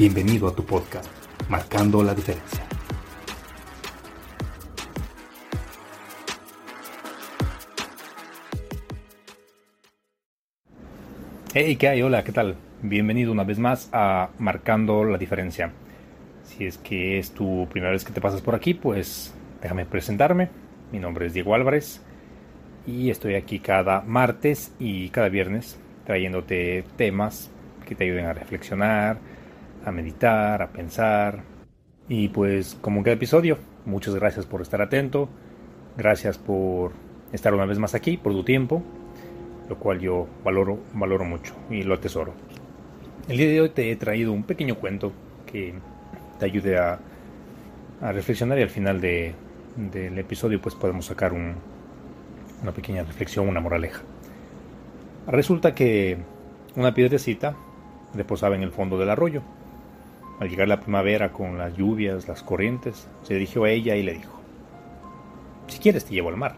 Bienvenido a tu podcast, Marcando la Diferencia. Hey, ¿qué hay? Hola, ¿qué tal? Bienvenido una vez más a Marcando la Diferencia. Si es que es tu primera vez que te pasas por aquí, pues déjame presentarme. Mi nombre es Diego Álvarez y estoy aquí cada martes y cada viernes trayéndote temas que te ayuden a reflexionar, a meditar, a pensar. Y pues como en cada episodio, muchas gracias por estar atento, gracias por estar una vez más aquí, por tu tiempo, lo cual yo valoro, valoro mucho y lo atesoro. El día de hoy te he traído un pequeño cuento que te ayude a, reflexionar y al final de, del episodio pues podemos sacar un, una pequeña reflexión, una moraleja. Resulta que una piedrecita reposaba en el fondo del arroyo. Al llegar la primavera con las lluvias, las corrientes, se dirigió a ella y le dijo, Si quieres te llevo al mar.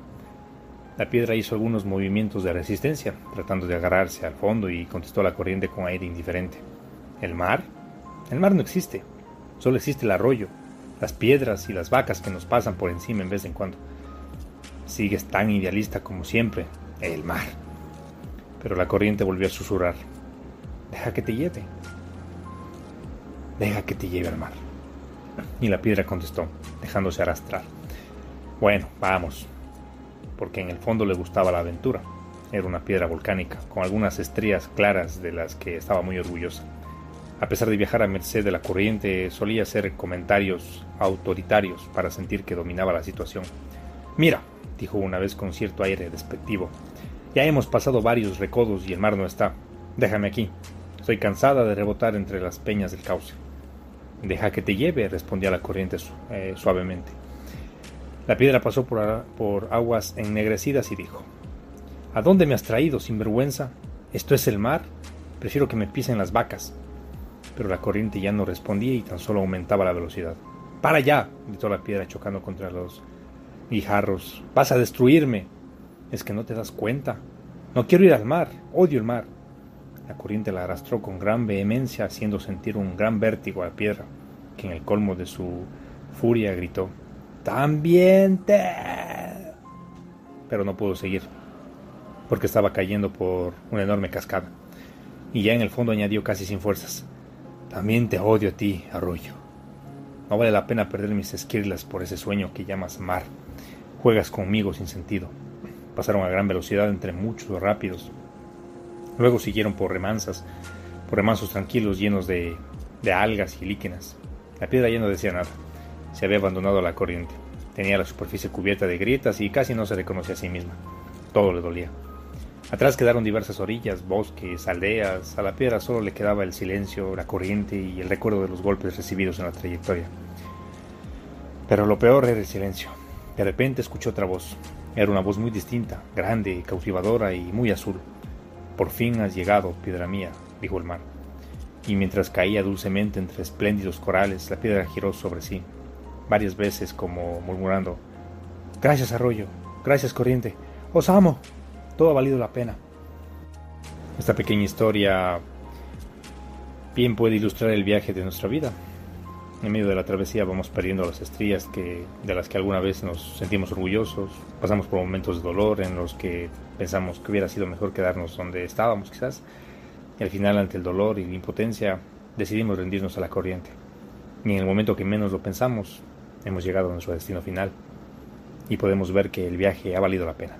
La piedra hizo algunos movimientos de resistencia, tratando de agarrarse al fondo y contestó la corriente con aire indiferente. ¿El mar? El mar no existe. Solo existe el arroyo, las piedras y las vacas que nos pasan por encima en vez en cuando. Sigues tan idealista como siempre. El mar pero la corriente volvió a susurrar. Deja que te lleve. Deja que te lleve al mar. Y la piedra contestó, dejándose arrastrar. Bueno, vamos. Porque en el fondo le gustaba la aventura. Era una piedra volcánica, con algunas estrellas claras de las que estaba muy orgullosa. A pesar de viajar a merced de la corriente, solía hacer comentarios autoritarios para sentir que dominaba la situación. Mira, dijo una vez con cierto aire despectivo, ya hemos pasado varios recodos y el mar no está. Déjame aquí. Estoy cansada de rebotar entre las peñas del cauce. Deja que te lleve, respondía la corriente eh, suavemente. La piedra pasó por, por aguas ennegrecidas y dijo, ¿A dónde me has traído, sinvergüenza? ¿Esto es el mar? Prefiero que me pisen las vacas. Pero la corriente ya no respondía y tan solo aumentaba la velocidad. ¡Para ya! gritó la piedra chocando contra los guijarros. ¡Vas a destruirme! Es que no te das cuenta. No quiero ir al mar. Odio el mar. La corriente la arrastró con gran vehemencia, haciendo sentir un gran vértigo a la piedra, que en el colmo de su furia gritó: ¡También te! Pero no pudo seguir, porque estaba cayendo por una enorme cascada. Y ya en el fondo añadió casi sin fuerzas: También te odio a ti, arroyo. No vale la pena perder mis esquirlas por ese sueño que llamas mar. Juegas conmigo sin sentido. Pasaron a gran velocidad entre muchos rápidos. Luego siguieron por remansas, por remansos tranquilos llenos de, algas y líquenes. La piedra ya no decía nada. Se había abandonado a la corriente. Tenía la superficie cubierta de grietas y casi no se reconocía a sí misma. Todo le dolía. Atrás quedaron diversas orillas, bosques, aldeas. A la piedra solo le quedaba el silencio, la corriente y el recuerdo de los golpes recibidos en la trayectoria. Pero lo peor era el silencio. De repente escuchó otra voz. Era una voz muy distinta, grande, cautivadora y muy azul. Por fin has llegado, piedra mía, dijo el mar. Y mientras caía dulcemente entre espléndidos corales, la piedra giró sobre sí, varias veces como murmurando, Gracias arroyo, gracias corriente, os amo, todo ha valido la pena. Esta pequeña historia bien puede ilustrar el viaje de nuestra vida, en medio de la travesía vamos perdiendo las estrellas que, de las que alguna vez nos sentimos orgullosos, pasamos por momentos de dolor en los que pensamos que hubiera sido mejor quedarnos donde estábamos quizás, y al final ante el dolor y la impotencia decidimos rendirnos a la corriente. Y en el momento que menos lo pensamos, hemos llegado a nuestro destino final y podemos ver que el viaje ha valido la pena.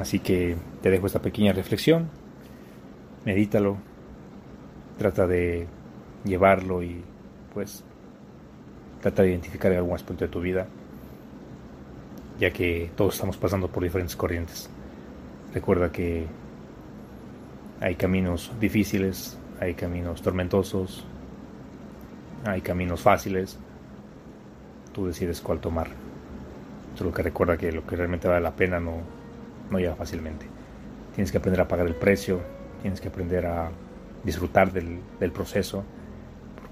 Así que te dejo esta pequeña reflexión, medítalo, trata de llevarlo y pues trata de identificar algún aspecto de tu vida, ya que todos estamos pasando por diferentes corrientes. Recuerda que hay caminos difíciles, hay caminos tormentosos, hay caminos fáciles. Tú decides cuál tomar. Solo que recuerda que lo que realmente vale la pena no, no llega fácilmente. Tienes que aprender a pagar el precio, tienes que aprender a disfrutar del, del proceso,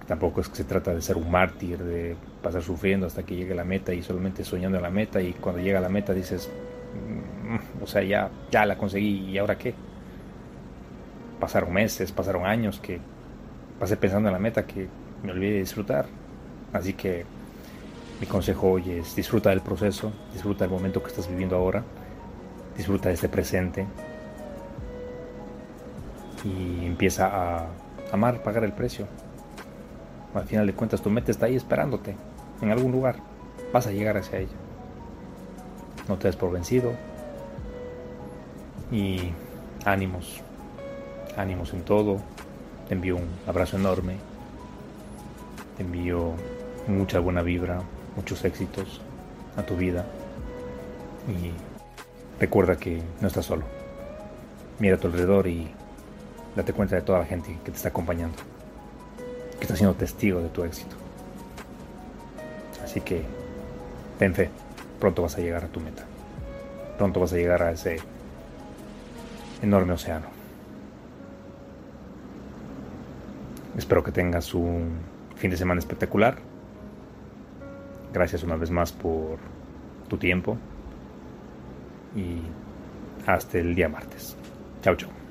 tampoco es que se trata de ser un mártir, de pasar sufriendo hasta que llegue la meta y solamente soñando la meta y cuando llega la meta dices, mm, o sea, ya, ya la conseguí y ahora qué. Pasaron meses, pasaron años que pasé pensando en la meta que me olvidé de disfrutar. Así que mi consejo hoy es disfruta del proceso, disfruta del momento que estás viviendo ahora, disfruta de este presente y empieza a amar, pagar el precio. Al final de cuentas tu meta está ahí esperándote, en algún lugar. Vas a llegar hacia ella. No te des por vencido. Y ánimos, ánimos en todo. Te envío un abrazo enorme te envío mucha buena vibra, muchos éxitos a tu vida y recuerda que no estás solo. Mira a tu alrededor y date cuenta de toda la gente que te está acompañando, que está siendo testigo de tu éxito. Así que ten fe, pronto vas a llegar a tu meta. Pronto vas a llegar a ese enorme océano. Espero que tengas un fin de semana espectacular. Gracias una vez más por tu tiempo y hasta el día martes. Chao, chao.